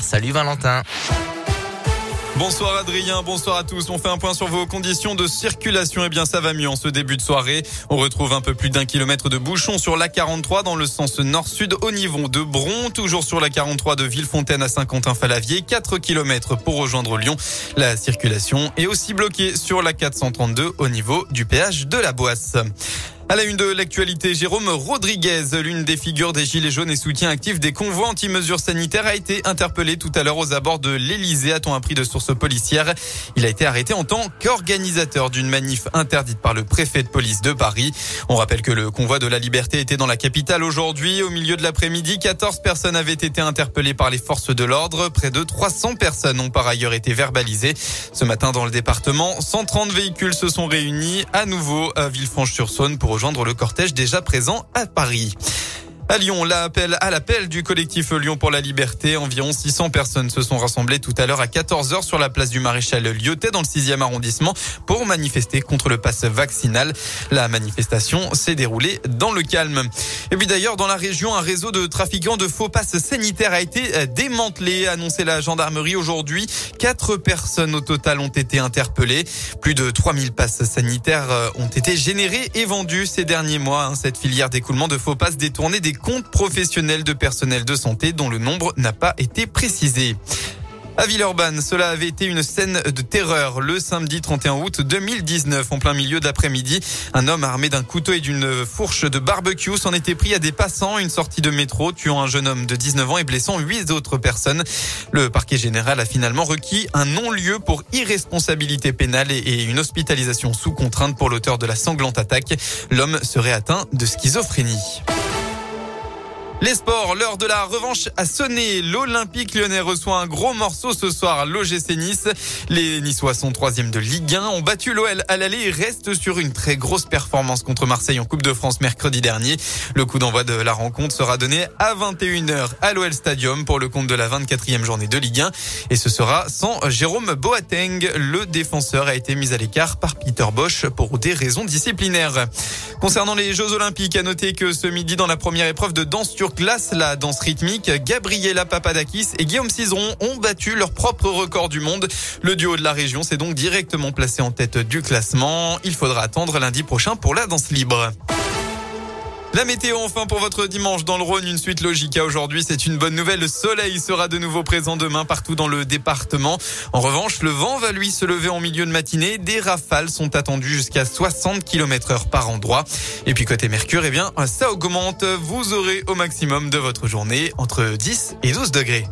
Salut Valentin. Bonsoir Adrien, bonsoir à tous. On fait un point sur vos conditions de circulation. Eh bien, ça va mieux en ce début de soirée. On retrouve un peu plus d'un kilomètre de bouchon sur la 43 dans le sens nord-sud au niveau de Bron. Toujours sur la 43 de Villefontaine à Saint-Quentin-Falavier. 4 kilomètres pour rejoindre Lyon. La circulation est aussi bloquée sur la 432 au niveau du péage de la Boisse. À la une de l'actualité, Jérôme Rodriguez, l'une des figures des Gilets jaunes et soutien actif des convois anti-mesures sanitaires, a été interpellé tout à l'heure aux abords de l'Elysée, a-t-on appris de sources policières. Il a été arrêté en tant qu'organisateur d'une manif interdite par le préfet de police de Paris. On rappelle que le convoi de la liberté était dans la capitale aujourd'hui. Au milieu de l'après-midi, 14 personnes avaient été interpellées par les forces de l'ordre. Près de 300 personnes ont par ailleurs été verbalisées. Ce matin, dans le département, 130 véhicules se sont réunis à nouveau à Villefranche-sur-Saône pour le cortège déjà présent à Paris. À Lyon, l'appel à l'appel du collectif Lyon pour la liberté. Environ 600 personnes se sont rassemblées tout à l'heure à 14h sur la place du maréchal Lyotet dans le 6e arrondissement pour manifester contre le pass vaccinal. La manifestation s'est déroulée dans le calme. Et puis d'ailleurs, dans la région, un réseau de trafiquants de faux passes sanitaires a été démantelé, annoncé la gendarmerie aujourd'hui. Quatre personnes au total ont été interpellées. Plus de 3000 passes sanitaires ont été générées et vendues ces derniers mois. Hein. Cette filière d'écoulement de faux passes détournés des comptes professionnels de personnel de santé dont le nombre n'a pas été précisé. À Villeurbanne, cela avait été une scène de terreur le samedi 31 août 2019. En plein milieu d'après-midi, un homme armé d'un couteau et d'une fourche de barbecue s'en était pris à des passants une sortie de métro, tuant un jeune homme de 19 ans et blessant huit autres personnes. Le parquet général a finalement requis un non-lieu pour irresponsabilité pénale et une hospitalisation sous contrainte pour l'auteur de la sanglante attaque. L'homme serait atteint de schizophrénie. Les sports, l'heure de la revanche a sonné. L'Olympique lyonnais reçoit un gros morceau ce soir à l'OGC Nice. Les Niçois sont troisième de Ligue 1, ont battu l'OL à l'aller et restent sur une très grosse performance contre Marseille en Coupe de France mercredi dernier. Le coup d'envoi de la rencontre sera donné à 21h à l'OL Stadium pour le compte de la 24e journée de Ligue 1 et ce sera sans Jérôme Boateng. Le défenseur a été mis à l'écart par Peter Bosch pour des raisons disciplinaires. Concernant les Jeux Olympiques, à noter que ce midi dans la première épreuve de danse sur glace, la danse rythmique, Gabriela Papadakis et Guillaume Cizeron ont battu leur propre record du monde. Le duo de la région s'est donc directement placé en tête du classement. Il faudra attendre lundi prochain pour la danse libre. La météo enfin pour votre dimanche dans le Rhône, une suite logique à aujourd'hui, c'est une bonne nouvelle. Le soleil sera de nouveau présent demain partout dans le département. En revanche, le vent va lui se lever en milieu de matinée. Des rafales sont attendues jusqu'à 60 km heure par endroit. Et puis côté Mercure, eh bien, ça augmente. Vous aurez au maximum de votre journée entre 10 et 12 degrés.